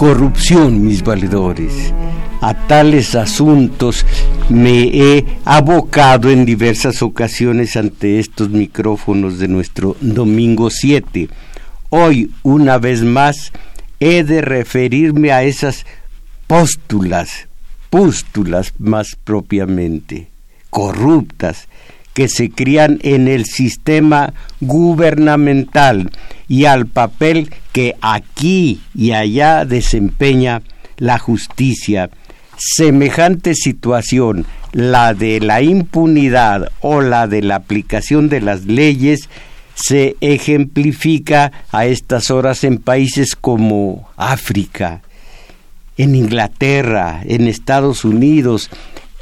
corrupción, mis valedores. A tales asuntos me he abocado en diversas ocasiones ante estos micrófonos de nuestro domingo 7. Hoy, una vez más, he de referirme a esas póstulas, pústulas más propiamente, corruptas, que se crían en el sistema gubernamental y al papel que aquí y allá desempeña la justicia. Semejante situación, la de la impunidad o la de la aplicación de las leyes, se ejemplifica a estas horas en países como África, en Inglaterra, en Estados Unidos,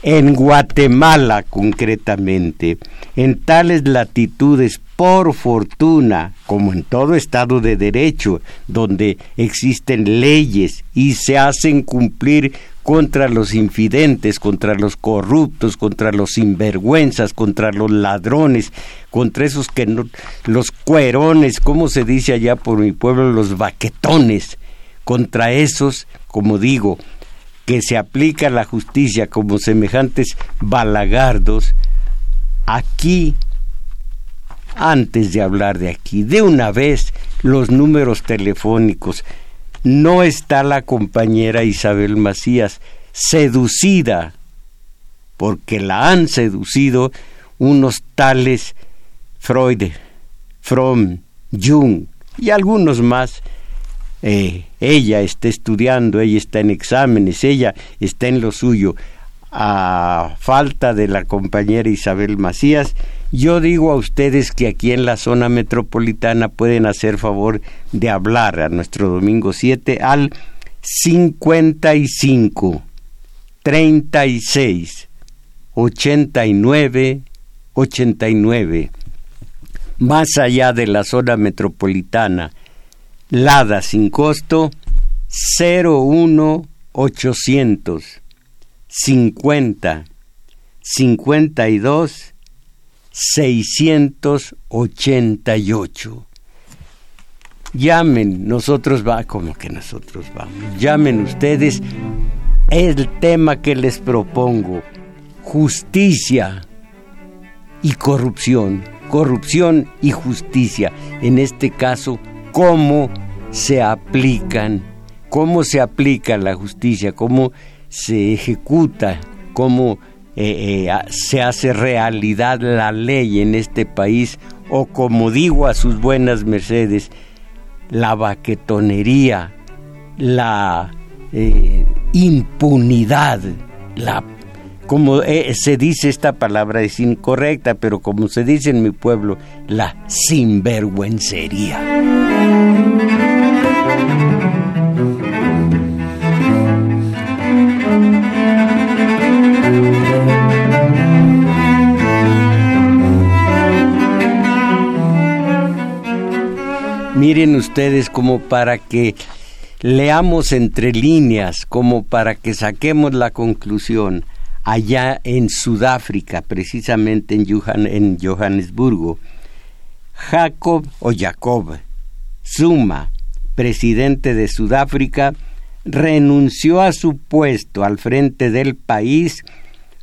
en Guatemala concretamente, en tales latitudes, por fortuna, como en todo Estado de Derecho, donde existen leyes y se hacen cumplir contra los infidentes, contra los corruptos, contra los sinvergüenzas, contra los ladrones, contra esos que no, los cuerones, como se dice allá por mi pueblo, los baquetones, contra esos, como digo, que se aplica la justicia como semejantes balagardos, aquí, antes de hablar de aquí, de una vez los números telefónicos, no está la compañera Isabel Macías seducida, porque la han seducido unos tales Freud, Fromm, Jung y algunos más eh, ella está estudiando, ella está en exámenes, ella está en lo suyo. A falta de la compañera Isabel Macías, yo digo a ustedes que aquí en la zona metropolitana pueden hacer favor de hablar a nuestro domingo 7 al 55 36 89 89 más allá de la zona metropolitana Lada sin costo 01800 50 52 688. Llamen, nosotros va, como que nosotros vamos. Llamen ustedes el tema que les propongo, justicia y corrupción, corrupción y justicia. En este caso, cómo se aplican, cómo se aplica la justicia, cómo se ejecuta, cómo eh, eh, se hace realidad la ley en este país, o como digo a sus buenas mercedes, la baquetonería, la eh, impunidad, la como se dice esta palabra es incorrecta, pero como se dice en mi pueblo, la sinvergüencería. Miren ustedes como para que leamos entre líneas, como para que saquemos la conclusión. Allá en Sudáfrica, precisamente en, en Johannesburgo, Jacob o Jacob Zuma, presidente de Sudáfrica, renunció a su puesto al frente del país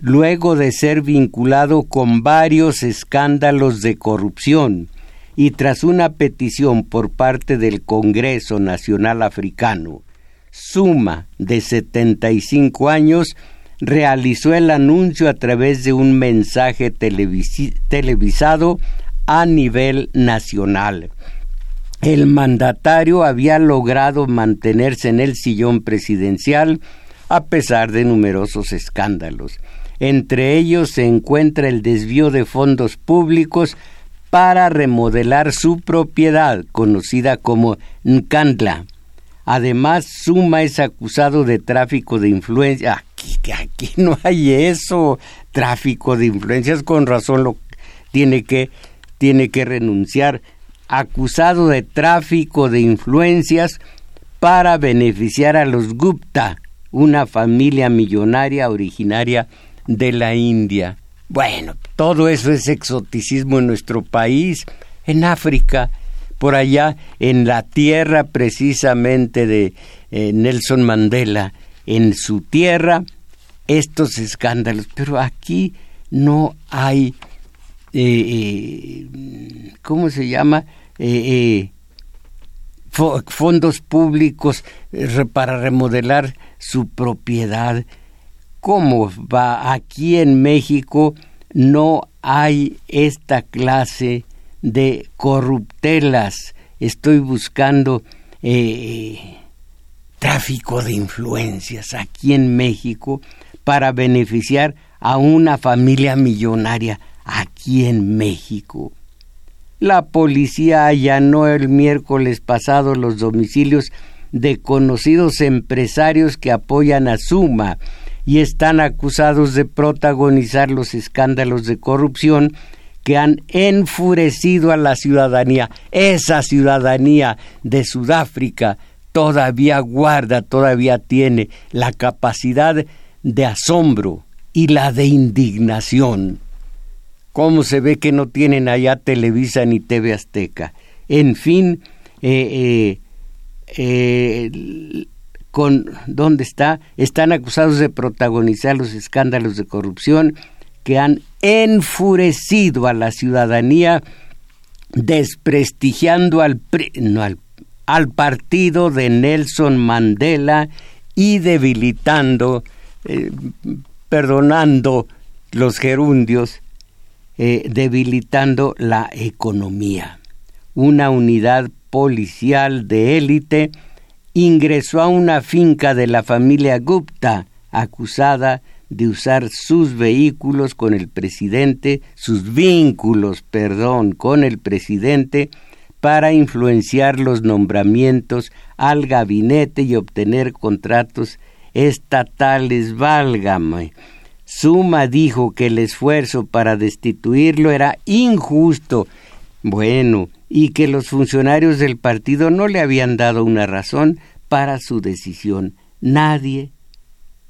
luego de ser vinculado con varios escándalos de corrupción y tras una petición por parte del Congreso Nacional Africano, Suma, de 75 años, realizó el anuncio a través de un mensaje televisado a nivel nacional. El mandatario había logrado mantenerse en el sillón presidencial a pesar de numerosos escándalos. Entre ellos se encuentra el desvío de fondos públicos para remodelar su propiedad, conocida como Nkandla. Además, Suma es acusado de tráfico de influencias. Aquí, aquí no hay eso, tráfico de influencias, con razón lo tiene que, tiene que renunciar. Acusado de tráfico de influencias para beneficiar a los Gupta, una familia millonaria originaria de la India. Bueno, todo eso es exoticismo en nuestro país, en África. por allá en la tierra precisamente de eh, Nelson Mandela, en su tierra, estos escándalos. Pero aquí no hay, eh, eh, ¿cómo se llama? fondos públicos para remodelar su propiedad. ¿Cómo va aquí en México? No hay esta clase de corruptelas. Estoy buscando eh, tráfico de influencias aquí en México para beneficiar a una familia millonaria aquí en México. La policía allanó el miércoles pasado los domicilios de conocidos empresarios que apoyan a Suma y están acusados de protagonizar los escándalos de corrupción que han enfurecido a la ciudadanía. Esa ciudadanía de Sudáfrica todavía guarda, todavía tiene la capacidad de asombro y la de indignación. ¿Cómo se ve que no tienen allá Televisa ni TV Azteca? En fin, eh, eh, eh, con dónde está, están acusados de protagonizar los escándalos de corrupción que han enfurecido a la ciudadanía desprestigiando al, al, partido de Nelson Mandela y debilitando, eh, perdonando los gerundios, eh, debilitando la economía. Una unidad policial de élite ingresó a una finca de la familia Gupta acusada de usar sus vehículos con el presidente, sus vínculos, perdón, con el presidente para influenciar los nombramientos al gabinete y obtener contratos estatales, válgame. Suma dijo que el esfuerzo para destituirlo era injusto. Bueno, y que los funcionarios del partido no le habían dado una razón para su decisión. Nadie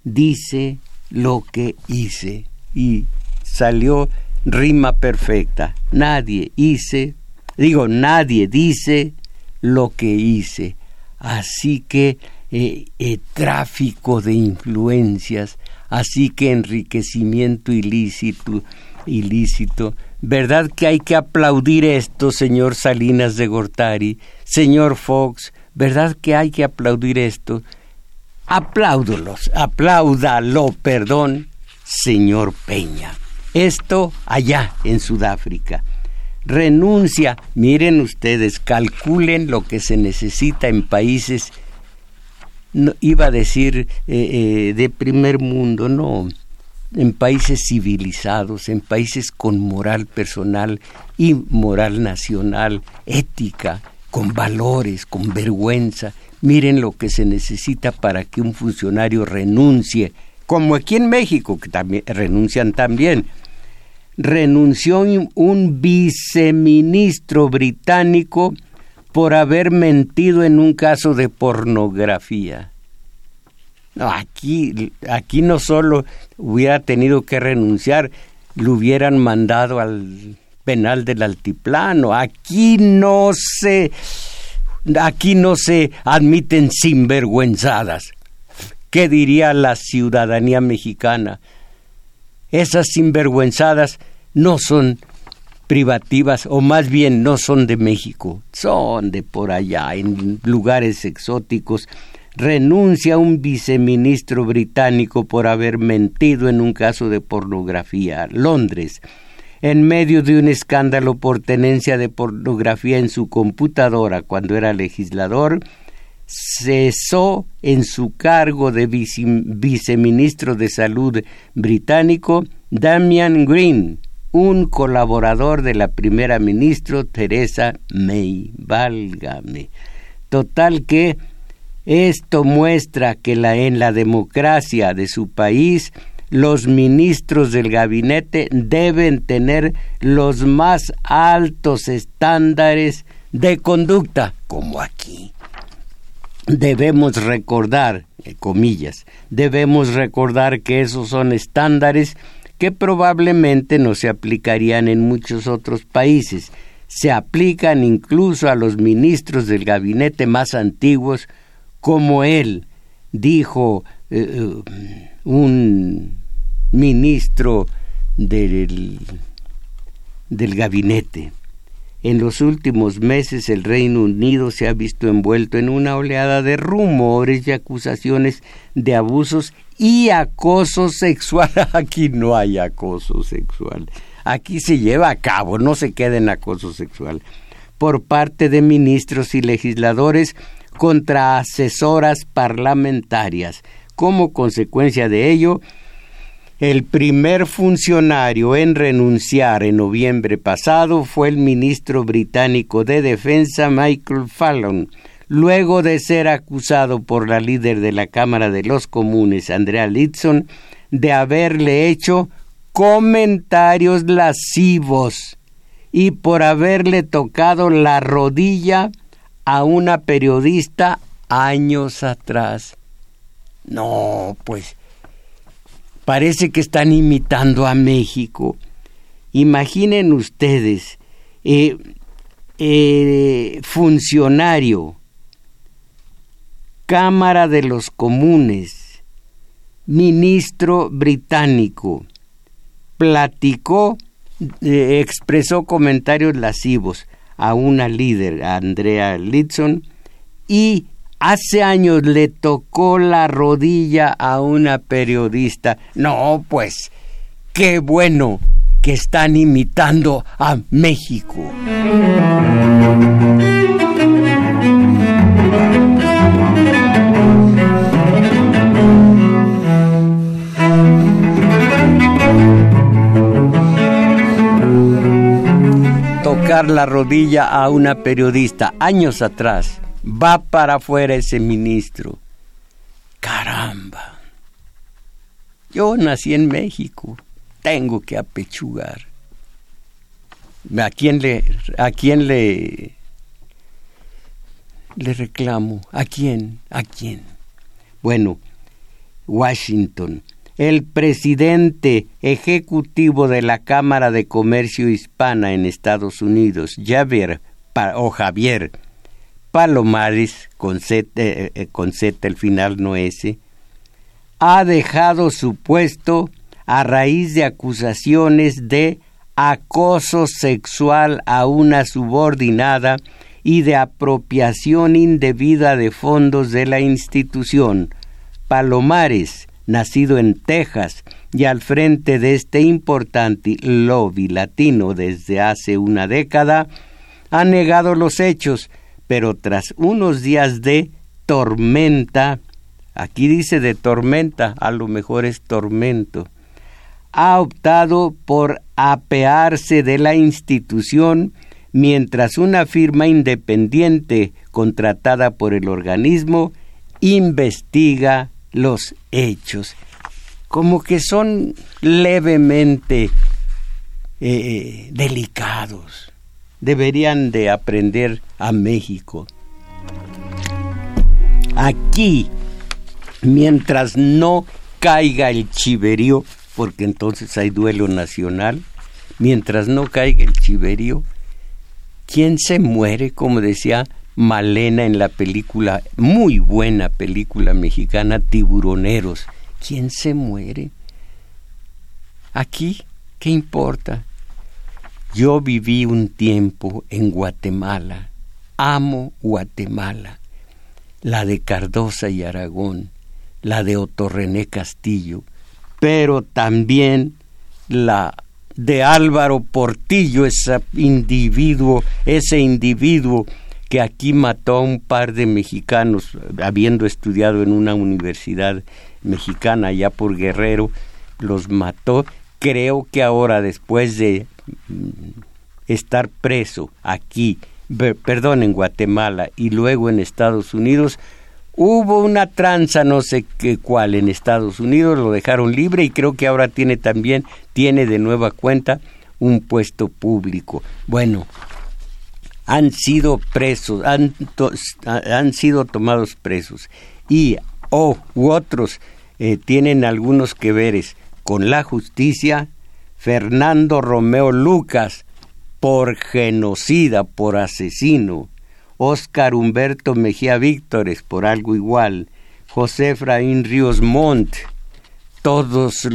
dice lo que hice y salió rima perfecta. Nadie hice, digo, nadie dice lo que hice. Así que eh, eh, tráfico de influencias, así que enriquecimiento ilícito, ilícito. ¿Verdad que hay que aplaudir esto, señor Salinas de Gortari, señor Fox? ¿Verdad que hay que aplaudir esto? Apláudolos, apláudalo, perdón, señor Peña. Esto allá en Sudáfrica. Renuncia, miren ustedes, calculen lo que se necesita en países, no, iba a decir eh, eh, de primer mundo, no, en países civilizados, en países con moral personal y moral nacional, ética, con valores, con vergüenza, Miren lo que se necesita para que un funcionario renuncie, como aquí en México, que también renuncian también. Renunció un viceministro británico por haber mentido en un caso de pornografía. No, aquí, aquí no solo hubiera tenido que renunciar, lo hubieran mandado al penal del altiplano. Aquí no se Aquí no se admiten sinvergüenzadas. ¿Qué diría la ciudadanía mexicana? Esas sinvergüenzadas no son privativas, o más bien no son de México, son de por allá, en lugares exóticos. Renuncia un viceministro británico por haber mentido en un caso de pornografía. Londres en medio de un escándalo por tenencia de pornografía en su computadora cuando era legislador, cesó en su cargo de viceministro de Salud británico Damian Green, un colaborador de la primera ministra Teresa May. Válgame. Total que esto muestra que en la democracia de su país los ministros del gabinete deben tener los más altos estándares de conducta, como aquí. Debemos recordar, comillas, debemos recordar que esos son estándares que probablemente no se aplicarían en muchos otros países. se aplican incluso a los ministros del gabinete más antiguos, como él, dijo eh, eh, un ministro del, del gabinete. En los últimos meses el Reino Unido se ha visto envuelto en una oleada de rumores y acusaciones de abusos y acoso sexual. Aquí no hay acoso sexual. Aquí se lleva a cabo, no se queda en acoso sexual. Por parte de ministros y legisladores contra asesoras parlamentarias. Como consecuencia de ello, el primer funcionario en renunciar en noviembre pasado fue el ministro británico de Defensa Michael Fallon, luego de ser acusado por la líder de la Cámara de los Comunes, Andrea Litson, de haberle hecho comentarios lascivos y por haberle tocado la rodilla a una periodista años atrás. No, pues Parece que están imitando a México. Imaginen ustedes, eh, eh, funcionario, Cámara de los Comunes, ministro británico, platicó, eh, expresó comentarios lascivos a una líder, Andrea Litson, y Hace años le tocó la rodilla a una periodista. No, pues, qué bueno que están imitando a México. La rodilla a una periodista años atrás va para afuera ese ministro. Caramba. Yo nací en México, tengo que apechugar. ¿A quién le, a quién le, le reclamo? ¿A quién? ¿A quién? Bueno, Washington, el presidente ejecutivo de la Cámara de Comercio Hispana en Estados Unidos, Javier o Javier Palomares, con Z, eh, eh, Z el final no S, ha dejado su puesto a raíz de acusaciones de acoso sexual a una subordinada y de apropiación indebida de fondos de la institución. Palomares, nacido en Texas y al frente de este importante lobby latino desde hace una década, ha negado los hechos pero tras unos días de tormenta, aquí dice de tormenta, a lo mejor es tormento, ha optado por apearse de la institución mientras una firma independiente contratada por el organismo investiga los hechos, como que son levemente eh, delicados deberían de aprender a México. Aquí, mientras no caiga el chiverío, porque entonces hay duelo nacional, mientras no caiga el chiverío, ¿quién se muere? Como decía Malena en la película, muy buena película mexicana, Tiburoneros. ¿Quién se muere? Aquí, ¿qué importa? Yo viví un tiempo en Guatemala, amo Guatemala, la de Cardosa y Aragón, la de Otorrené Castillo, pero también la de Álvaro Portillo, ese individuo, ese individuo que aquí mató a un par de mexicanos, habiendo estudiado en una universidad mexicana allá por Guerrero, los mató. Creo que ahora, después de estar preso aquí, perdón, en Guatemala y luego en Estados Unidos, hubo una tranza, no sé qué cuál, en Estados Unidos, lo dejaron libre y creo que ahora tiene también, tiene de nueva cuenta un puesto público. Bueno, han sido presos, han, han sido tomados presos. Y o u otros eh, tienen algunos que veres con la justicia Fernando Romeo Lucas, por genocida, por asesino, Óscar Humberto Mejía Víctores, por algo igual, José Efraín Ríos Montt, todos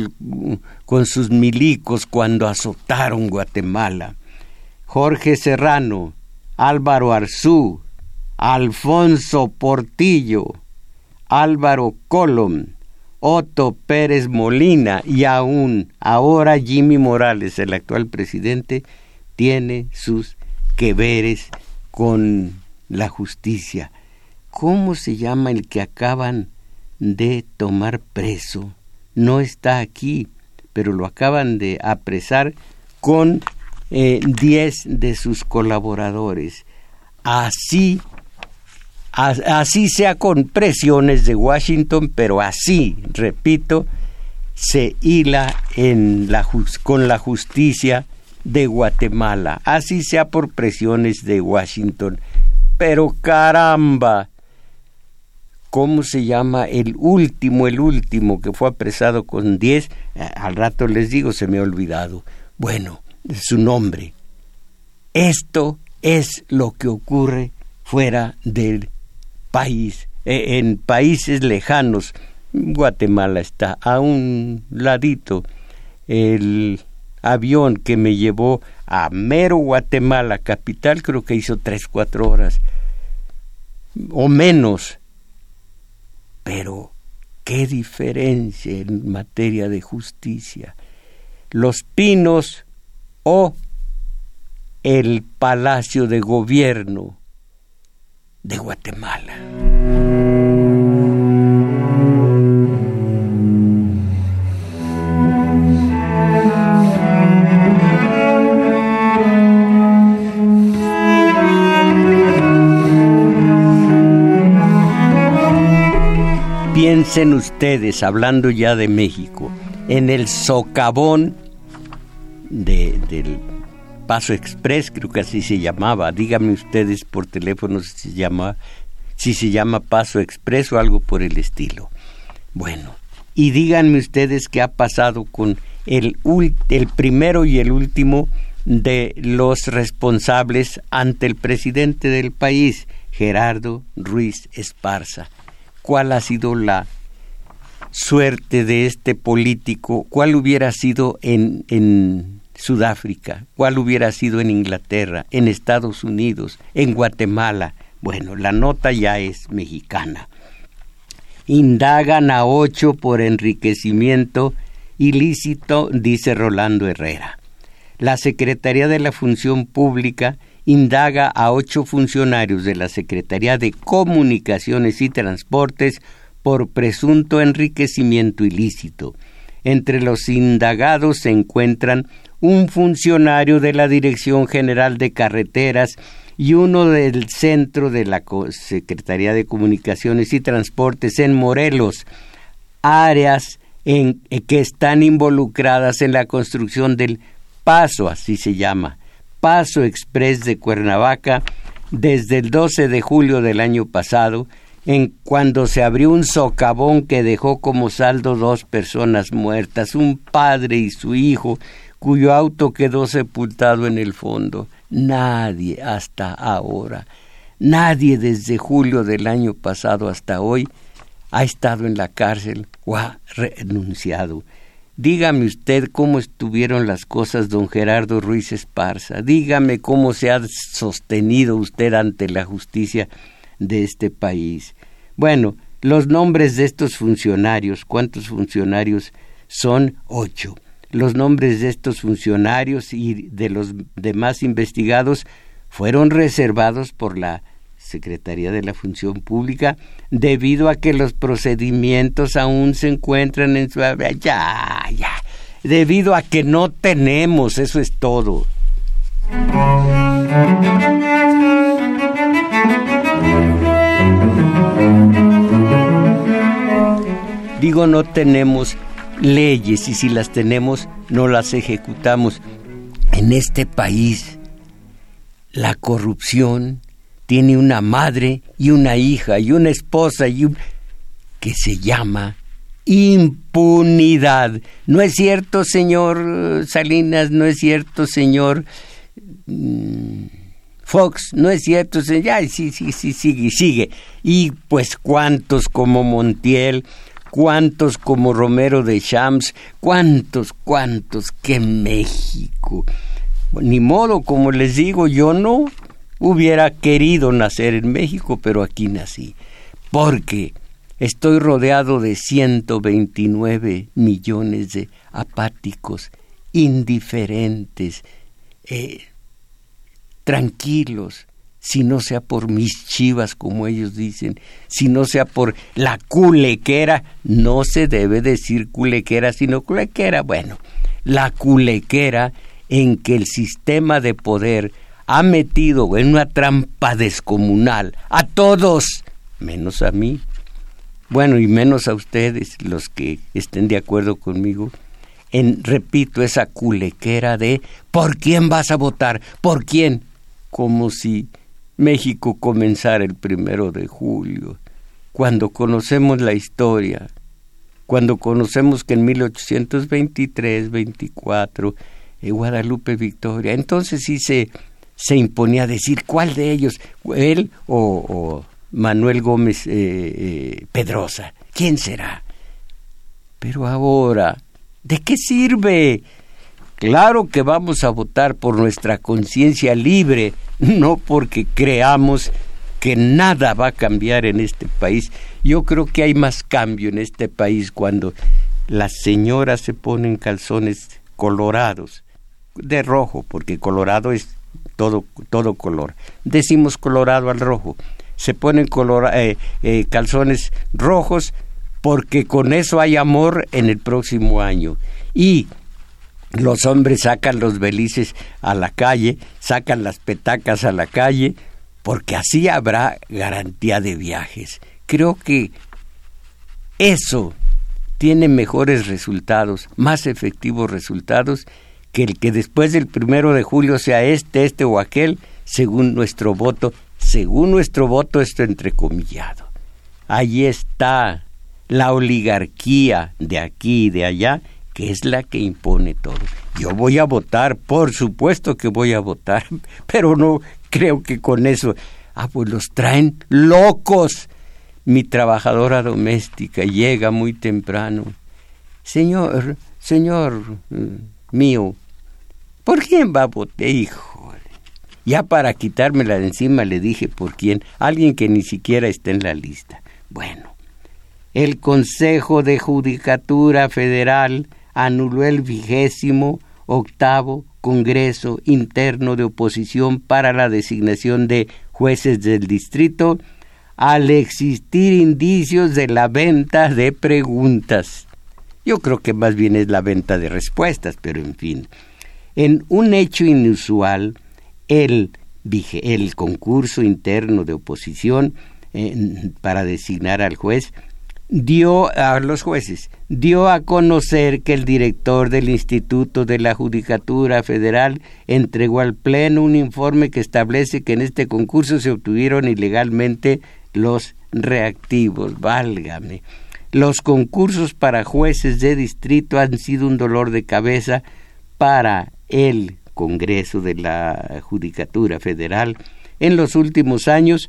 con sus milicos cuando azotaron Guatemala, Jorge Serrano, Álvaro Arzú, Alfonso Portillo, Álvaro Colom, Otto Pérez Molina y aún ahora Jimmy Morales, el actual presidente, tiene sus que veres con la justicia. ¿Cómo se llama el que acaban de tomar preso? No está aquí, pero lo acaban de apresar con eh, diez de sus colaboradores. Así así sea con presiones de Washington, pero así, repito, se hila con la justicia de Guatemala, así sea por presiones de Washington. Pero caramba, ¿cómo se llama el último, el último que fue apresado con 10? Eh, al rato les digo, se me ha olvidado. Bueno, su nombre. Esto es lo que ocurre fuera del país, eh, en países lejanos. Guatemala está a un ladito. El avión que me llevó a mero Guatemala, capital, creo que hizo tres, cuatro horas o menos. Pero, ¿qué diferencia en materia de justicia? Los pinos o el palacio de gobierno de Guatemala. Piensen ustedes, hablando ya de México, en el socavón de, del Paso Express, creo que así se llamaba. Díganme ustedes por teléfono si se llama, si se llama Paso Express o algo por el estilo. Bueno, y díganme ustedes qué ha pasado con el, el primero y el último de los responsables ante el presidente del país, Gerardo Ruiz Esparza. ¿Cuál ha sido la suerte de este político? ¿Cuál hubiera sido en, en Sudáfrica, cuál hubiera sido en Inglaterra, en Estados Unidos, en Guatemala. Bueno, la nota ya es mexicana. Indagan a ocho por enriquecimiento ilícito, dice Rolando Herrera. La Secretaría de la Función Pública indaga a ocho funcionarios de la Secretaría de Comunicaciones y Transportes por presunto enriquecimiento ilícito. Entre los indagados se encuentran un funcionario de la Dirección General de Carreteras y uno del Centro de la Secretaría de Comunicaciones y Transportes en Morelos, áreas en, eh, que están involucradas en la construcción del Paso, así se llama, Paso Express de Cuernavaca, desde el 12 de julio del año pasado, en cuando se abrió un socavón que dejó como saldo dos personas muertas, un padre y su hijo, cuyo auto quedó sepultado en el fondo. Nadie hasta ahora, nadie desde julio del año pasado hasta hoy ha estado en la cárcel o ha renunciado. Dígame usted cómo estuvieron las cosas, don Gerardo Ruiz Esparza. Dígame cómo se ha sostenido usted ante la justicia de este país. Bueno, los nombres de estos funcionarios, ¿cuántos funcionarios son? Ocho los nombres de estos funcionarios y de los demás investigados fueron reservados por la Secretaría de la Función Pública debido a que los procedimientos aún se encuentran en su... Ya, ya. Debido a que no tenemos, eso es todo. Digo no tenemos leyes y si las tenemos no las ejecutamos. En este país la corrupción tiene una madre y una hija y una esposa y un... que se llama impunidad. No es cierto, señor Salinas, no es cierto, señor mm, Fox, no es cierto, ya, sí, sí, sí, sigue, sigue. Y pues cuántos como Montiel, cuántos como Romero de Champs, cuántos, cuántos, que México. Ni modo, como les digo, yo no hubiera querido nacer en México, pero aquí nací. Porque estoy rodeado de 129 millones de apáticos, indiferentes, eh, tranquilos, si no sea por mis chivas, como ellos dicen, si no sea por la culequera, no se debe decir culequera, sino culequera, bueno, la culequera en que el sistema de poder ha metido en una trampa descomunal a todos, menos a mí, bueno, y menos a ustedes, los que estén de acuerdo conmigo, en, repito, esa culequera de ¿por quién vas a votar? ¿Por quién? Como si México comenzara el primero de julio, cuando conocemos la historia, cuando conocemos que en 1823, 24, eh, Guadalupe Victoria, entonces sí se, se imponía decir cuál de ellos, él o, Manuel Gómez eh, eh, Pedrosa, ¿quién será? Pero ahora, ¿de qué sirve? Claro que vamos a votar por nuestra conciencia libre, no porque creamos que nada va a cambiar en este país. Yo creo que hay más cambio en este país cuando las señoras se ponen calzones colorados, de rojo, porque colorado es todo, todo color. Decimos colorado al rojo. Se ponen eh, eh, calzones rojos porque con eso hay amor en el próximo año. Y los hombres sacan los belices a la calle, sacan las petacas a la calle, porque así habrá garantía de viajes. Creo que eso tiene mejores resultados, más efectivos resultados que el que después del primero de julio sea este, este o aquel, según nuestro voto, según nuestro voto esto entrecomillado. Ahí está la oligarquía de aquí y de allá que es la que impone todo. Yo voy a votar, por supuesto que voy a votar, pero no creo que con eso, ah, pues los traen locos. Mi trabajadora doméstica llega muy temprano. Señor, señor mm, mío, ¿por quién va a votar, hijo? Ya para quitármela de encima le dije por quién, alguien que ni siquiera está en la lista. Bueno, el Consejo de Judicatura Federal anuló el vigésimo octavo Congreso Interno de Oposición para la designación de jueces del distrito al existir indicios de la venta de preguntas. Yo creo que más bien es la venta de respuestas, pero en fin. En un hecho inusual, el, concurso interno de oposición eh, para designar al juez dio a los jueces, dio a conocer que el director del Instituto de la Judicatura Federal entregó al Pleno un informe que establece que en este concurso se obtuvieron ilegalmente los reactivos. Válgame. Los concursos para jueces de distrito han sido un dolor de cabeza para el Congreso de la Judicatura Federal en los últimos años.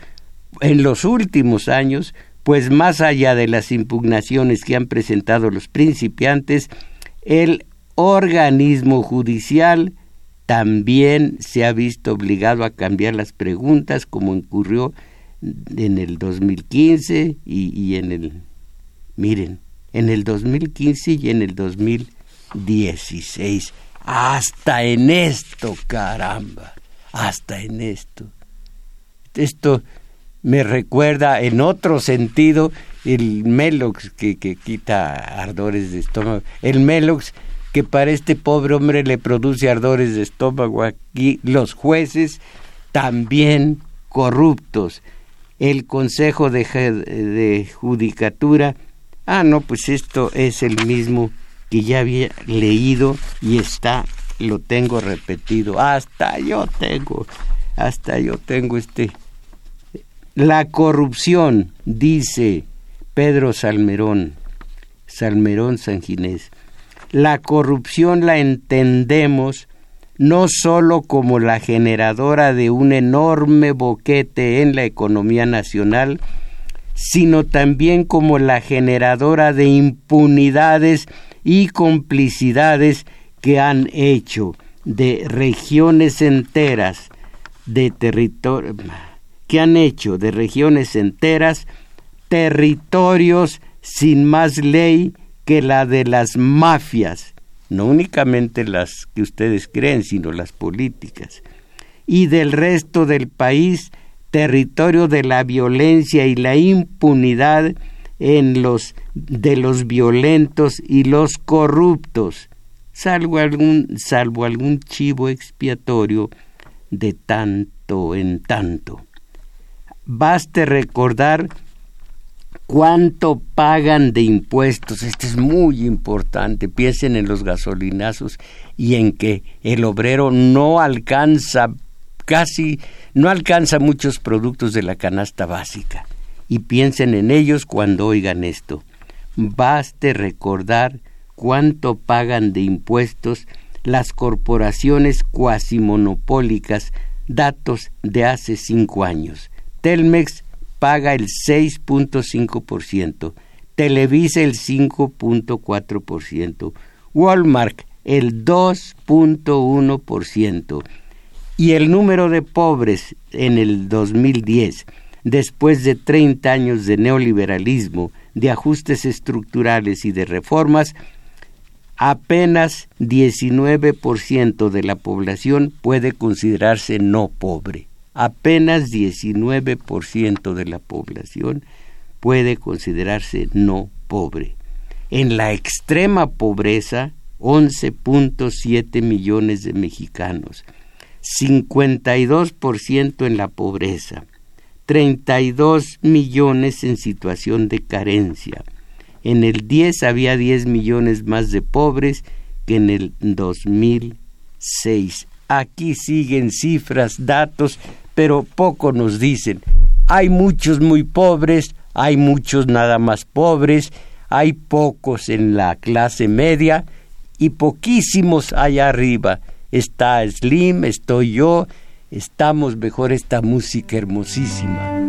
En los últimos años, pues más allá de las impugnaciones que han presentado los principiantes, el organismo judicial también se ha visto obligado a cambiar las preguntas, como ocurrió en el 2015 y, en el, miren, en el 2015 y en el 2016. Hasta en esto, caramba, hasta en esto. Esto me recuerda en otro sentido el Melox que, que quita ardores de estómago. El Melox que para este pobre hombre le produce ardores de estómago aquí, los jueces también corruptos. El Consejo de, de Judicatura, ah, no, pues esto es el mismo que ya había leído y está, lo tengo repetido, hasta yo tengo, hasta yo tengo este la corrupción, dice Pedro Salmerón, Salmerón San Ginés, la corrupción la entendemos no sólo como la generadora de un enorme boquete en la economía nacional, sino también como la generadora de impunidades y complicidades que han hecho de regiones enteras de territorio que han hecho de regiones enteras territorios sin más ley que la de las mafias, no únicamente las que ustedes creen, sino las políticas, y del resto del país territorio de la violencia y la impunidad en los de los violentos y los corruptos, salvo algún, salvo algún chivo expiatorio de tanto en tanto. Baste recordar cuánto pagan de impuestos. Esto es muy importante. Piensen en los gasolinazos y en que el obrero no alcanza casi, no alcanza muchos productos de la canasta básica. Y piensen en ellos cuando oigan esto. Baste recordar cuánto pagan de impuestos las corporaciones cuasimonopólicas, datos de hace cinco años. Telmex paga el 6.5%, Televisa el 5.4%, Walmart el 2.1% y el número de pobres en el 2010, después de 30 años de neoliberalismo, de ajustes estructurales y de reformas, apenas 19% de la población puede considerarse no pobre apenas 19% de la población puede considerarse no pobre. En la extrema pobreza, 11.7 millones de mexicanos, 52% en la pobreza, 32 millones en situación de carencia. En el 10 había 10 millones más de pobres que en el 2006. Aquí siguen cifras, datos pero poco nos dicen. Hay muchos muy pobres, hay muchos nada más pobres, hay pocos en la clase media y poquísimos allá arriba. Está Slim, estoy yo, estamos mejor esta música hermosísima.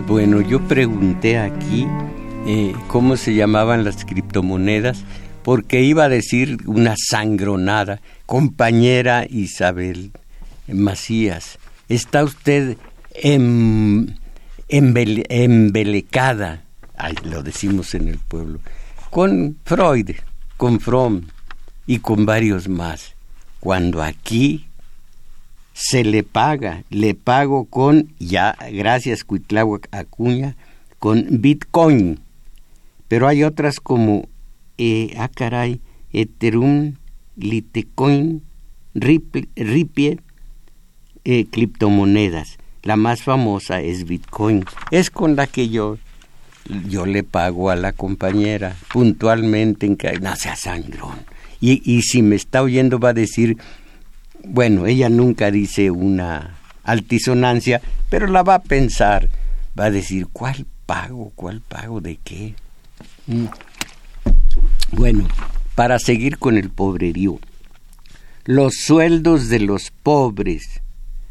Bueno, yo pregunté aquí eh, cómo se llamaban las criptomonedas, porque iba a decir una sangronada, compañera Isabel Macías, está usted em, embelecada, lo decimos en el pueblo, con Freud, con Fromm y con varios más, cuando aquí se le paga, le pago con, ya gracias Cuitláhuac Acuña, con Bitcoin. Pero hay otras como, eh, ah caray, Ethereum, Litecoin, Ripie, eh, criptomonedas. La más famosa es Bitcoin. Es con la que yo, yo le pago a la compañera puntualmente en que no sangrón. Y, y si me está oyendo va a decir, bueno, ella nunca dice una altisonancia, pero la va a pensar, va a decir, ¿cuál pago? ¿Cuál pago de qué? Mm. Bueno, para seguir con el pobrerío, los sueldos de los pobres,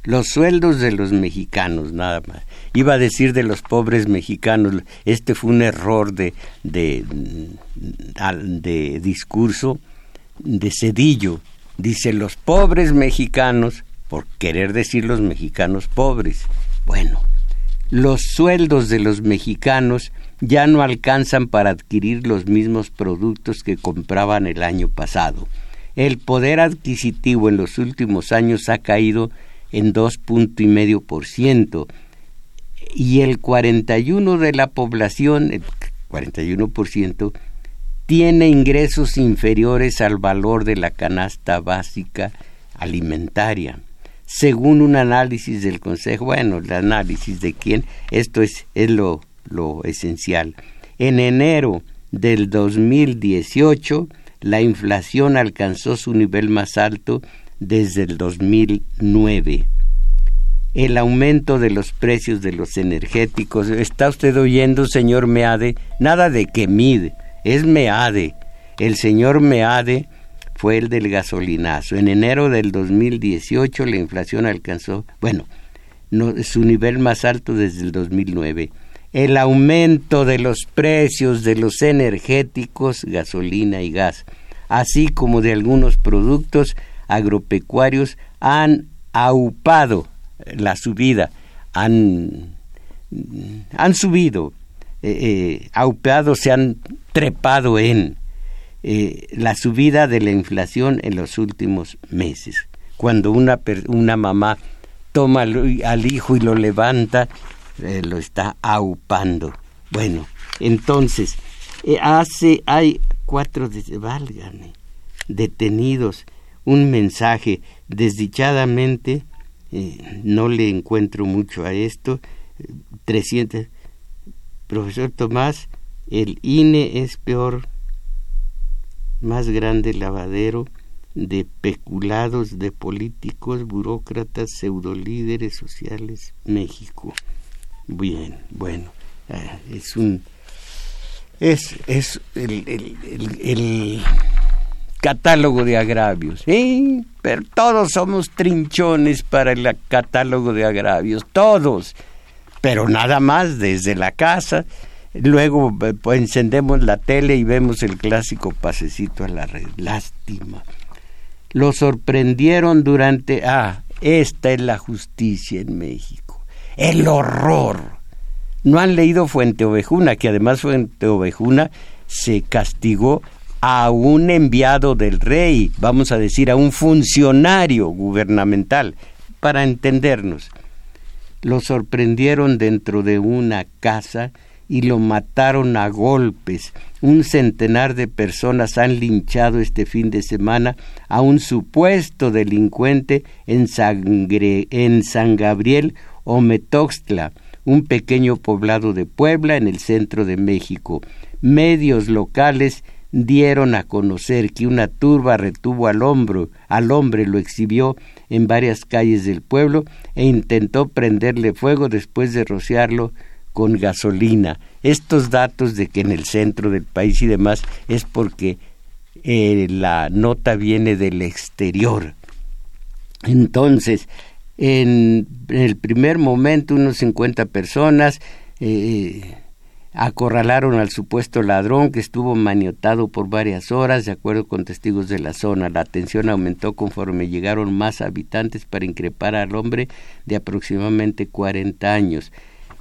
los sueldos de los mexicanos, nada más. Iba a decir de los pobres mexicanos, este fue un error de, de, de discurso de Cedillo, Dice los pobres mexicanos, por querer decir los mexicanos pobres. Bueno, los sueldos de los mexicanos ya no alcanzan para adquirir los mismos productos que compraban el año pasado. El poder adquisitivo en los últimos años ha caído en dos punto y medio por ciento y el 41 de la población, el 41 por ciento, tiene ingresos inferiores al valor de la canasta básica alimentaria. Según un análisis del Consejo, bueno, el análisis de quién, esto es, es lo, lo esencial. En enero del 2018, la inflación alcanzó su nivel más alto desde el 2009. El aumento de los precios de los energéticos. ¿Está usted oyendo, señor Meade? Nada de que mide, es Meade. El señor Meade fue el del gasolinazo. En enero del 2018 la inflación alcanzó, bueno, su nivel más alto desde el 2009. El aumento de los precios de los energéticos, gasolina y gas, así como de algunos productos, agropecuarios han aupado la subida, han, han subido, eh, eh, se han trepado en eh, la subida de la inflación en los últimos meses. Cuando una, una mamá toma al, hijo y lo levanta, lo está aupando. Bueno, entonces, hace, hay cuatro, válgame, detenidos un mensaje. Desdichadamente, eh, no le encuentro mucho a esto. 300. Profesor Tomás, el INE es peor, más grande lavadero de peculados de políticos, burócratas, pseudolíderes sociales, México. Bien, bueno, ah, es un... Es, es el, el catálogo de agravios. ¿sí? Pero todos somos trinchones para el catálogo de agravios, todos. Pero nada más desde la casa. Luego eh, pues, encendemos la tele y vemos el clásico pasecito a la red. Lástima. Lo sorprendieron durante... Ah, esta es la justicia en México. El horror. No han leído Fuente Ovejuna, que además Fuente Ovejuna se castigó a un enviado del rey, vamos a decir, a un funcionario gubernamental, para entendernos. Lo sorprendieron dentro de una casa y lo mataron a golpes. Un centenar de personas han linchado este fin de semana a un supuesto delincuente en, San Gabriel o Metoxtla, un pequeño poblado de Puebla en el centro de México. Medios locales dieron a conocer que una turba retuvo al hombro, al hombre lo exhibió en varias calles del pueblo e intentó prenderle fuego después de rociarlo con gasolina. Estos datos de que en el centro del país y demás es porque eh, la nota viene del exterior. Entonces, en, el primer momento, unos 50 personas eh, acorralaron al supuesto ladrón que estuvo maniotado por varias horas, de acuerdo con testigos de la zona. La tensión aumentó conforme llegaron más habitantes para increpar al hombre de aproximadamente 40 años.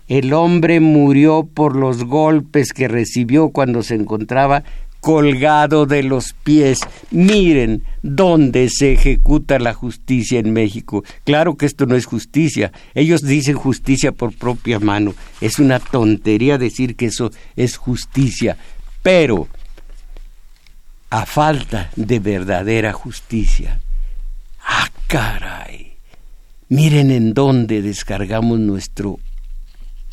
El hombre murió por los golpes que recibió cuando se encontraba colgado de los pies. Miren dónde se ejecuta la justicia en México. Claro que esto no es justicia. Ellos dicen justicia por propia mano. Es una tontería decir que eso es justicia. Pero, a falta de verdadera justicia, ¡ah, caray! Miren en dónde descargamos nuestro,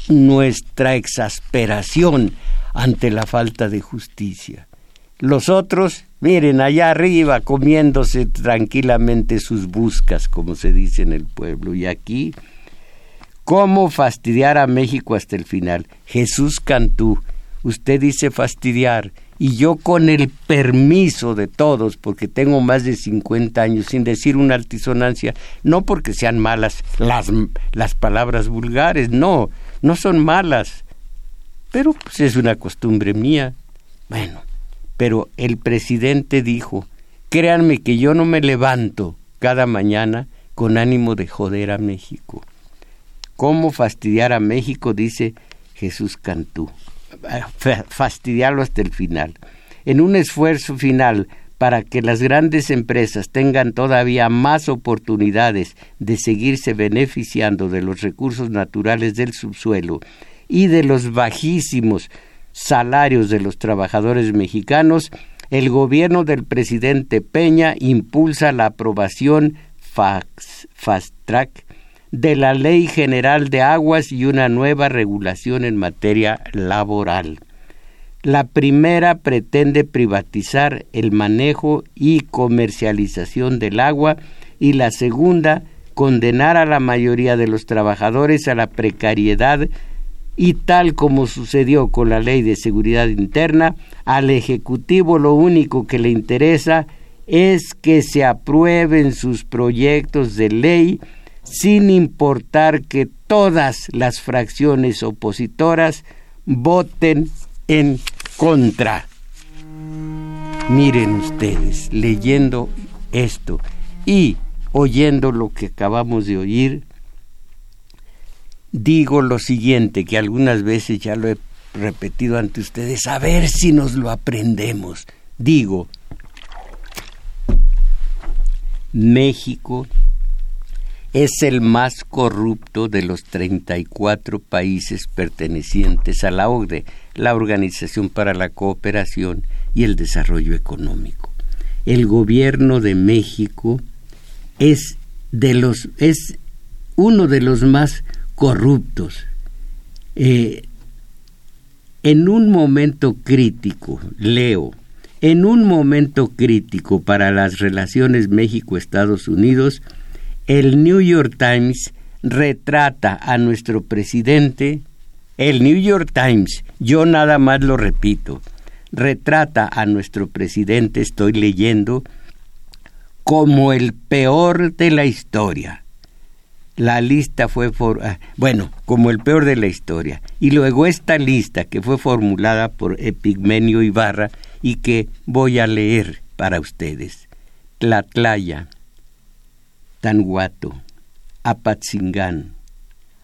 nuestra exasperación ante la falta de justicia. Los otros, miren, allá arriba comiéndose tranquilamente sus buscas, como se dice en el pueblo. Y aquí, ¿cómo fastidiar a México hasta el final? Jesús Cantú, usted dice fastidiar, y yo con el permiso de todos, porque tengo más de 50 años sin decir una altisonancia, no porque sean malas las, las palabras vulgares, no, no son malas, pero pues es una costumbre mía. Bueno, pero el presidente dijo, créanme que yo no me levanto cada mañana con ánimo de joder a México. ¿Cómo fastidiar a México? dice Jesús Cantú. Fastidiarlo hasta el final. En un esfuerzo final para que las grandes empresas tengan todavía más oportunidades de seguirse beneficiando de los recursos naturales del subsuelo y de los bajísimos salarios de los trabajadores mexicanos, el gobierno del presidente Peña impulsa la aprobación fast track de la Ley General de Aguas y una nueva regulación en materia laboral. La primera pretende privatizar el manejo y comercialización del agua y la segunda condenar a la mayoría de los trabajadores a la precariedad y tal como sucedió con la ley de seguridad interna, al Ejecutivo lo único que le interesa es que se aprueben sus proyectos de ley sin importar que todas las fracciones opositoras voten en contra. Miren ustedes, leyendo esto y oyendo lo que acabamos de oír, digo lo siguiente, que algunas veces ya lo he repetido ante ustedes, a ver si nos lo aprendemos. Digo, México es el más corrupto de los 34 países pertenecientes a la OCDE, la Organización para la Cooperación y el Desarrollo Económico. El gobierno de México es de los es uno de los más corruptos. Eh, en un momento crítico, leo, en un momento crítico para las relaciones México-Estados Unidos, el New York Times retrata a nuestro presidente, el New York Times, yo nada más lo repito, retrata a nuestro presidente, estoy leyendo, como el peor de la historia. La lista fue, ah, bueno, como el peor de la historia. Y luego esta lista que fue formulada por Epigmenio Ibarra y que voy a leer para ustedes. Tlatlaya, Tanguato, Apatzingán,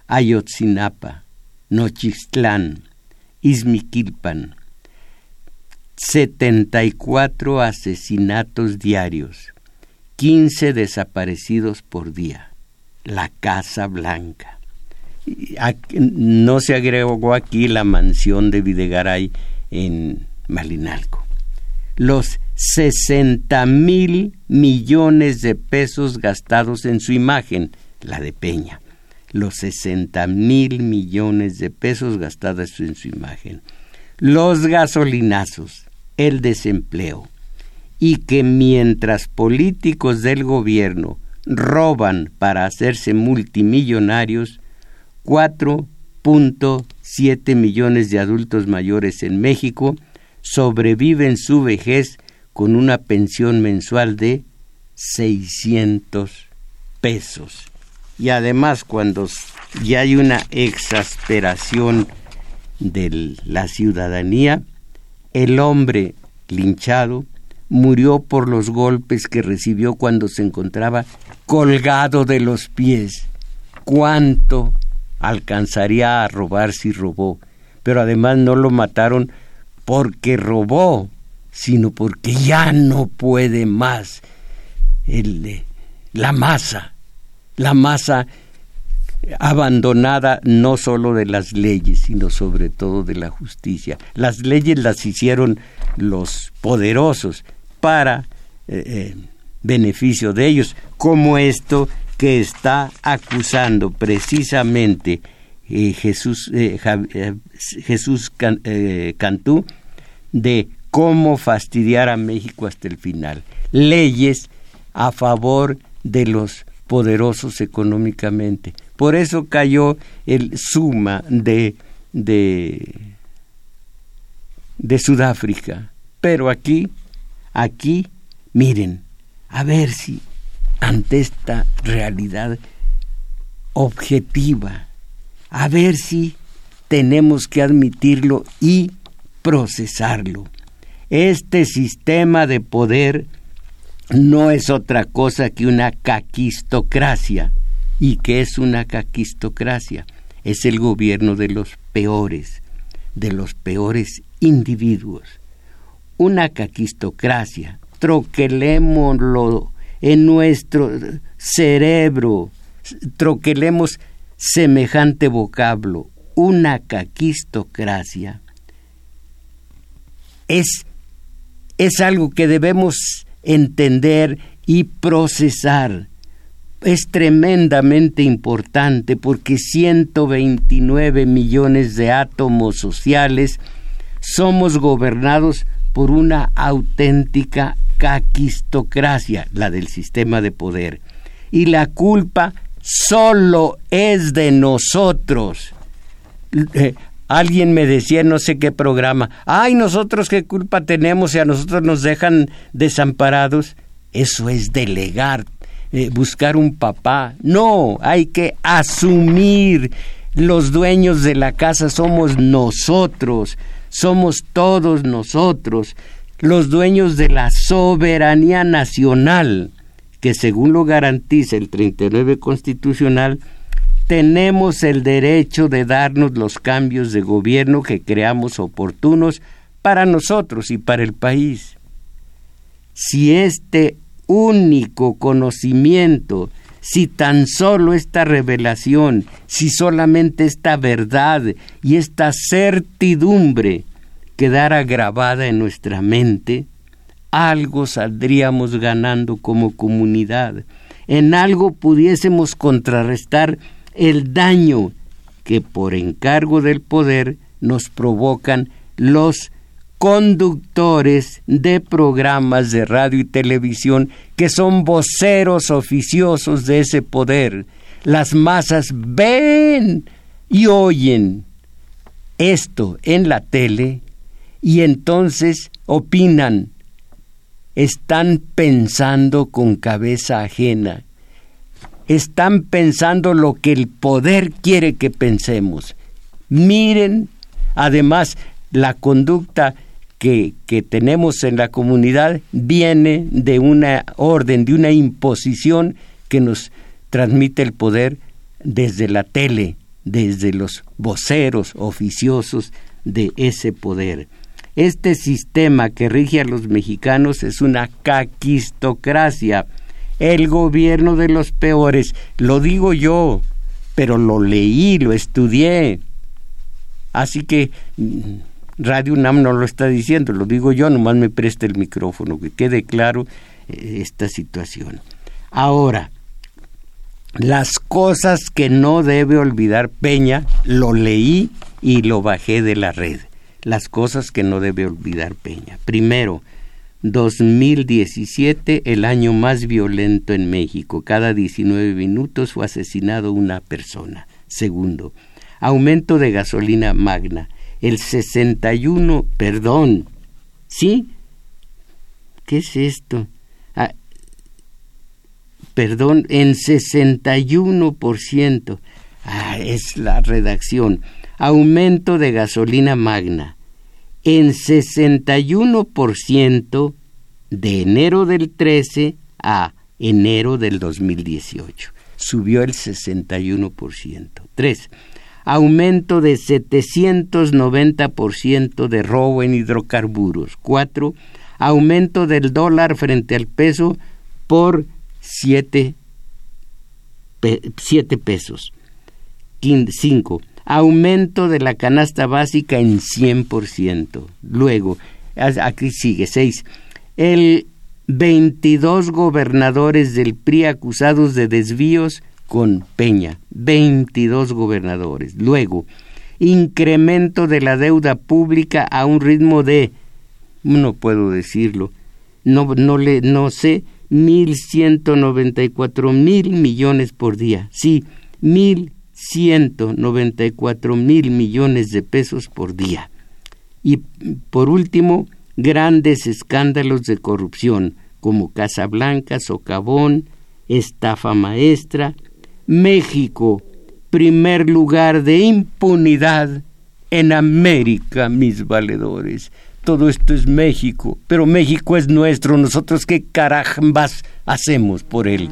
Ayotzinapa, Nochistlán, Izmiquilpan. 74 asesinatos diarios, 15 desaparecidos por día. La Casa Blanca. No se agregó aquí la mansión de Videgaray en Malinalco. Los 60 mil millones de pesos gastados en su imagen, la de Peña. Los 60 mil millones de pesos gastados en su imagen. Los gasolinazos, el desempleo. Y que mientras políticos del gobierno roban para hacerse multimillonarios, 4.7 millones de adultos mayores en México sobreviven su vejez con una pensión mensual de 600 pesos. Y además cuando ya hay una exasperación de la ciudadanía, el hombre linchado murió por los golpes que recibió cuando se encontraba colgado de los pies. ¿Cuánto alcanzaría a robar si robó? Pero además no lo mataron porque robó, sino porque ya no puede más el, la masa, la masa abandonada no solo de las leyes, sino sobre todo de la justicia. Las leyes las hicieron los poderosos para eh, eh, beneficio de ellos, como esto que está acusando precisamente eh, Jesús, Jesús Cantú de cómo fastidiar a México hasta el final. Leyes a favor de los poderosos económicamente. Por eso cayó el suma de, de, de Sudáfrica. Pero aquí, aquí, miren, a ver si ante esta realidad objetiva, a ver si tenemos que admitirlo y procesarlo. Este sistema de poder no es otra cosa que una caquistocracia. ¿Y qué es una caquistocracia? Es el gobierno de los peores, de los peores individuos. Una caquistocracia, troquelémoslo en nuestro cerebro, troquelemos semejante vocablo, una caquistocracia es, es algo que debemos entender y procesar. Es tremendamente importante porque 129 millones de átomos sociales somos gobernados por una auténtica caquistocracia, la del sistema de poder. Y la culpa solo es de nosotros. Eh, alguien me decía no sé qué programa, ay, nosotros qué culpa tenemos si a nosotros nos dejan desamparados. Eso es delegar, eh, buscar un papá. No, hay que asumir. Los dueños de la casa somos nosotros, somos todos nosotros, los dueños de la soberanía nacional que según lo garantiza el 39 constitucional, tenemos el derecho de darnos los cambios de gobierno que creamos oportunos para nosotros y para el país. Si este único conocimiento, si tan solo esta revelación, si solamente esta verdad y esta certidumbre quedara grabada en nuestra mente, algo saldríamos ganando como comunidad, en algo pudiésemos contrarrestar el daño que por encargo del poder nos provocan los conductores de programas de radio y televisión que son voceros oficiosos de ese poder. Las masas ven y oyen esto en la tele y entonces opinan están pensando con cabeza ajena, están pensando lo que el poder quiere que pensemos. Miren, además, la conducta que, que, tenemos en la comunidad viene de una orden, de una imposición que nos transmite el poder desde la tele, desde los voceros oficiosos de ese poder. Este sistema que rige a los mexicanos es una caquistocracia, el gobierno de los peores. Lo digo yo, pero lo leí, lo estudié. Así que mm, Radio UNAM no lo está diciendo, lo digo yo, nomás me preste el micrófono, que quede claro eh, esta situación. Ahora, las cosas que no debe olvidar Peña, lo leí y lo bajé de la red las cosas que no debe olvidar Peña. Primero, 2017, el año más violento en México. Cada 19 minutos fue asesinado una persona. Segundo, aumento de gasolina magna. El 61, perdón, ¿sí? ¿Qué es esto? Ah, perdón, en 61%. Ah, es la redacción aumento de gasolina magna en 61% de enero del 13 a enero del 2018. Subió el 61%. 3. Aumento de 790% de robo en hidrocarburos. 4. Aumento del dólar frente al peso por 7 pesos. 5 aumento de la canasta básica en 100%. Luego, aquí sigue, 6. El 22 gobernadores del PRI acusados de desvíos con Peña. 22 gobernadores. Luego, incremento de la deuda pública a un ritmo de, no puedo decirlo, no, no, le, no sé, 1.194 mil millones por día. Sí, mil 194 mil millones de pesos por día. Y por último, grandes escándalos de corrupción como Casablanca, Socavón, estafa maestra, México, primer lugar de impunidad en América, mis valedores. Todo esto es México, pero México es nuestro, nosotros qué carambas hacemos por él.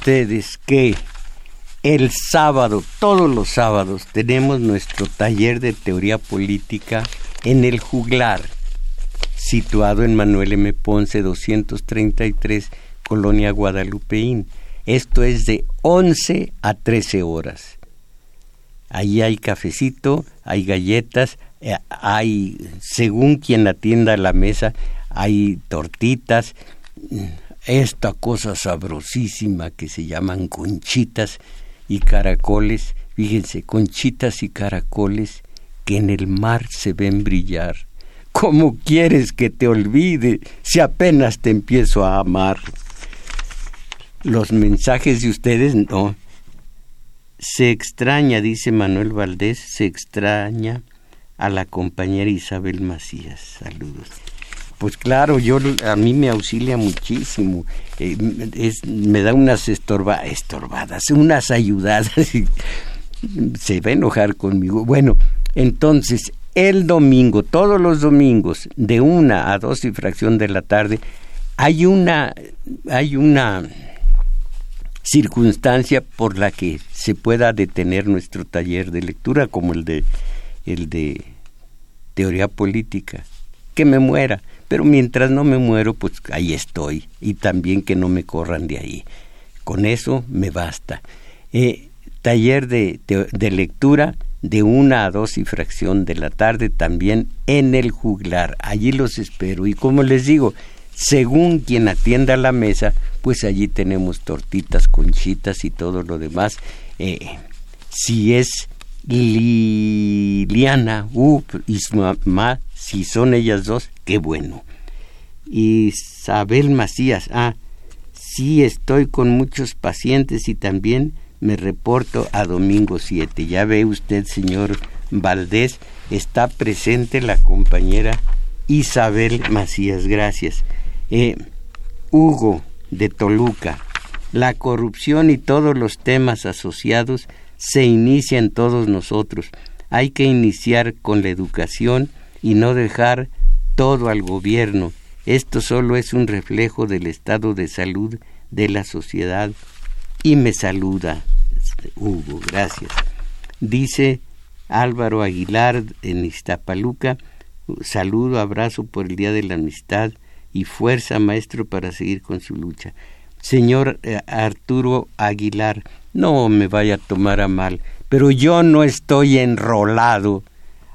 Ustedes que el sábado, todos los sábados, tenemos nuestro taller de teoría política en el juglar, situado en Manuel M. Ponce 233, Colonia Guadalupeín. Esto es de 11 a 13 horas. Ahí hay cafecito, hay galletas, eh, hay, según quien atienda la mesa, hay tortitas, esta cosa sabrosísima que se llaman conchitas y caracoles, fíjense, conchitas y caracoles que en el mar se ven brillar. ¿Cómo quieres que te olvide si apenas te empiezo a amar? Los mensajes de ustedes no. Se extraña, dice Manuel Valdés, se extraña a la compañera Isabel Macías. Saludos. Pues claro, yo a mí me auxilia muchísimo. Eh, es, me da unas estorba, estorbadas, unas ayudadas. se va a enojar conmigo. Bueno, entonces, el domingo, todos los domingos, de una a dos y fracción de la tarde, hay una, hay una circunstancia por la que se pueda detener nuestro taller de lectura, como el de, el de teoría política. Que me muera pero mientras no me muero, pues ahí estoy. Y también que no me corran de ahí. Con eso me basta. Eh, taller de, de, lectura de una a dos y fracción de la tarde también en el juglar. Allí los espero. Y como les digo, según quien atienda la mesa, pues allí tenemos tortitas, conchitas y todo lo demás. Eh, si es Liliana uh, y su mamá, si son ellas dos, qué bueno. Isabel Macías, ah, sí estoy con muchos pacientes y también me reporto a domingo 7. Ya ve usted, señor Valdés, está presente la compañera Isabel Macías, gracias. Eh, Hugo de Toluca, la corrupción y todos los temas asociados se inician todos nosotros. Hay que iniciar con la educación y no dejar todo al gobierno. Esto solo es un reflejo del estado de salud de la sociedad. Y me saluda Hugo, gracias. Dice Álvaro Aguilar en Iztapaluca, saludo, abrazo por el Día de la Amistad y fuerza, maestro, para seguir con su lucha. Señor eh, Arturo Aguilar, no me vaya a tomar a mal, pero yo no estoy enrolado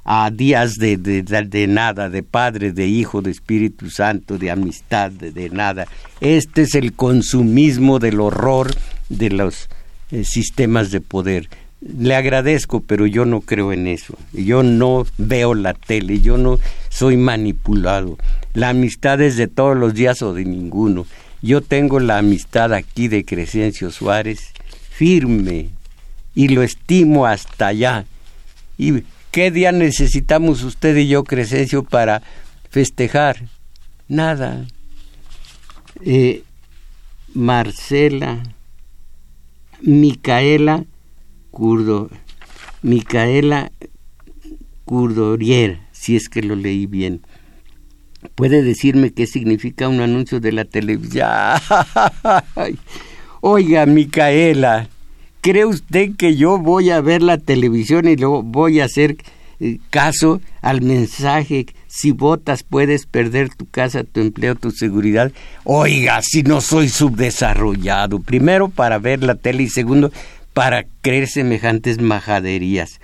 a días de, de, nada, de Padre, de Hijo, de Espíritu Santo, de amistad, de, nada. Este es el consumismo del horror de los eh, sistemas de poder. Le agradezco, pero yo no creo en eso. Yo no veo la tele, yo no soy manipulado. La amistad es de todos los días o de ninguno. Yo tengo la amistad aquí de Crescencio Suárez firme y lo estimo hasta allá. Y ¿Qué día necesitamos usted y yo, Crescencio, para festejar? Nada. Eh, Marcela, Micaela Curdo, Micaela Curdorier, si es que lo leí bien. ¿Puede decirme qué significa un anuncio de la televisión? Oiga, Micaela, ¿Cree usted que yo voy a ver la televisión y luego voy a hacer eh, caso al mensaje? Si votas puedes perder tu casa, tu empleo, tu seguridad. Oiga, si no soy subdesarrollado. Primero para ver la tele y segundo para creer semejantes majaderías.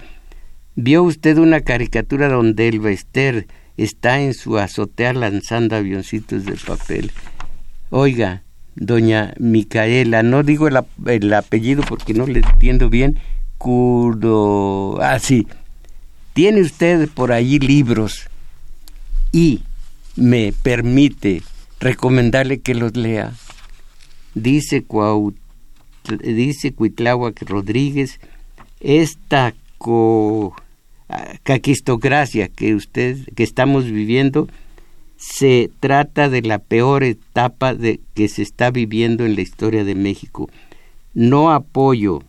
¿Vio usted una caricatura donde el Bester está en su azotea lanzando avioncitos de papel? Oiga, doña Micaela, no digo el, apellido porque no le entiendo bien, Curdo, ah tiene usted por allí libros y me permite recomendarle que los lea. Dice, Cuaut, dice Rodríguez, esta co, ah, caquistocracia que usted, que estamos viviendo, se trata de la peor etapa de, que se está viviendo en la historia de México. No apoyo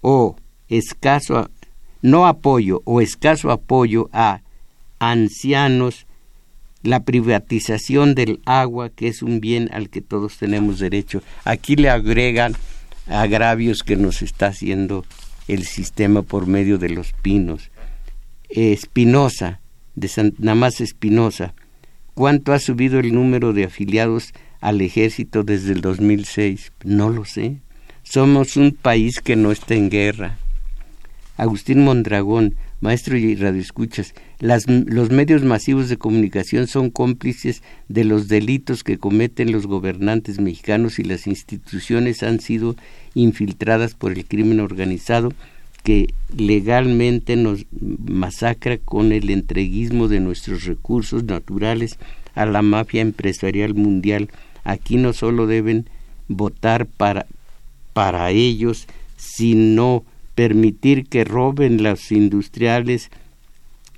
o escaso no apoyo o escaso apoyo a ancianos la privatización del agua, que es un bien al que todos tenemos derecho. Aquí le agregan agravios que nos está haciendo el sistema por medio de los pinos. Espinosa, de San, nada más Espinosa, ¿cuánto ha subido el número de afiliados al ejército desde el 2006? No lo sé. Somos un país que no está en guerra. Agustín Mondragón, maestro y radioescuchas, las, los medios masivos de comunicación son cómplices de los delitos que cometen los gobernantes mexicanos y las instituciones han sido infiltradas por el crimen organizado que legalmente nos masacra con el entreguismo de nuestros recursos naturales a la mafia empresarial mundial. Aquí no solo deben votar para, para ellos, sino permitir que roben los industriales,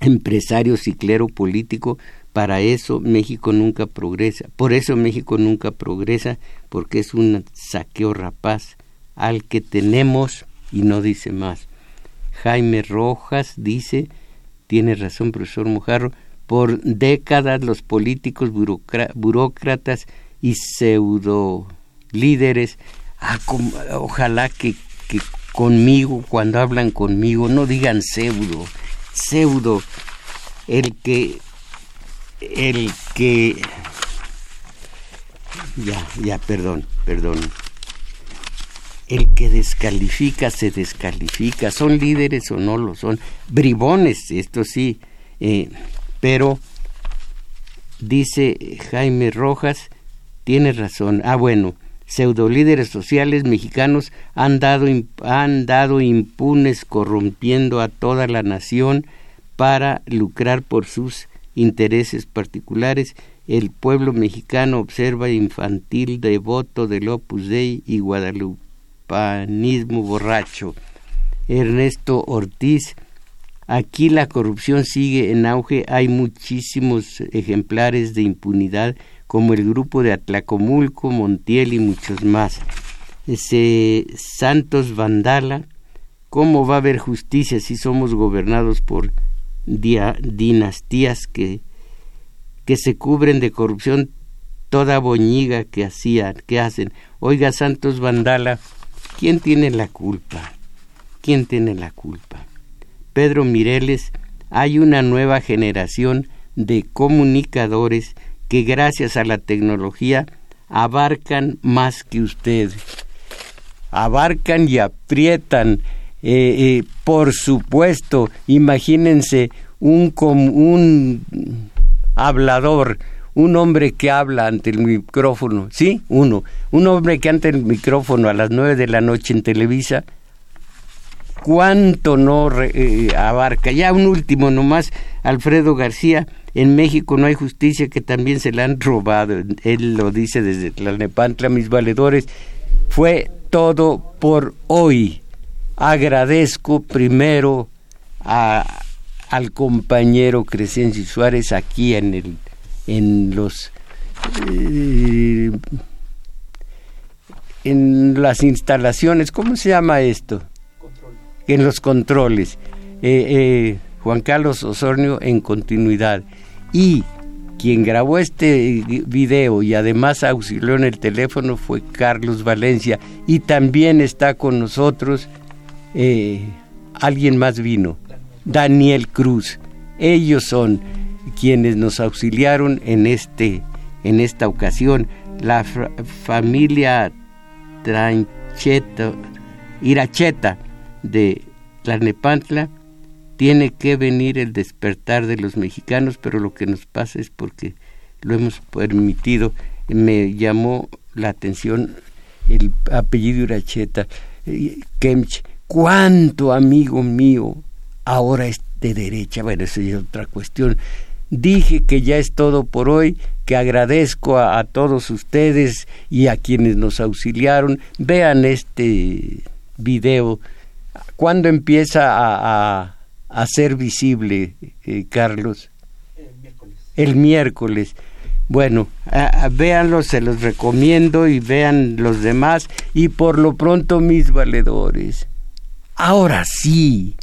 empresarios y clero político. Para eso México nunca progresa. Por eso México nunca progresa, porque es un saqueo rapaz al que tenemos y no dice más. Jaime Rojas dice, tiene razón profesor Mojarro, por décadas los políticos burócratas y pseudo líderes, ah, ojalá que, que conmigo, cuando hablan conmigo, no digan pseudo, pseudo, el que, el que, ya, ya, perdón, perdón, el que descalifica se descalifica, son líderes o no lo son, bribones, esto sí, eh, pero dice Jaime Rojas, tiene razón, ah bueno, pseudolíderes sociales mexicanos han dado, han dado impunes corrompiendo a toda la nación para lucrar por sus intereses particulares. El pueblo mexicano observa infantil devoto del Opus Dei y guadalupanismo borracho. Ernesto Ortiz, aquí la corrupción sigue en auge, hay muchísimos ejemplares de impunidad como el grupo de Atlacomulco, Montiel y muchos más. Ese Santos Vandala, ¿cómo va a haber justicia si somos gobernados por dinastías que, que se cubren de corrupción toda boñiga que hacían, que hacen? Oiga, Santos Vandala, ¿quién tiene la culpa? ¿Quién tiene la culpa? Pedro Mireles, hay una nueva generación de comunicadores que gracias a la tecnología abarcan más que usted. Abarcan y aprietan. Eh, eh, por supuesto, imagínense un, un hablador, un hombre que habla ante el micrófono, ¿sí? Uno. Un hombre que ante el micrófono a las nueve de la noche en Televisa, ¿cuánto no eh, abarca? Ya un último nomás, Alfredo García, en México no hay justicia que también se la han robado. Él lo dice desde Tlalnepantla, mis valedores. Fue todo por hoy. Agradezco primero a, al compañero Crescencio Suárez aquí en el en los eh, en las instalaciones, ¿cómo se llama esto? En los controles. Eh, eh, Juan Carlos Osornio en continuidad y quien grabó este video y además auxilió en el teléfono fue Carlos Valencia y también está con nosotros alguien más vino, Daniel Cruz. Ellos son quienes nos auxiliaron en este en esta ocasión la familia Trancheta Iracheta de Tlalnepantla tiene que venir el despertar de los mexicanos, pero lo que nos pasa es porque lo hemos permitido. Me llamó la atención el apellido Uracheta, eh, Kemch, cuánto amigo mío ahora es de derecha. Bueno, esa es otra cuestión. Dije que ya es todo por hoy, que agradezco a, todos ustedes y a quienes nos auxiliaron. Vean este video. ¿Cuándo empieza a a ser visible, eh, Carlos? El miércoles. El miércoles. Bueno, véanlo, se los recomiendo y vean los demás y por lo pronto mis valedores. Ahora sí,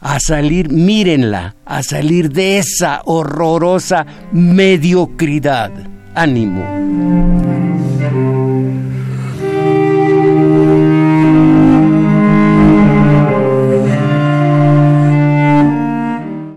a salir, mírenla, a salir de esa horrorosa mediocridad. Ánimo.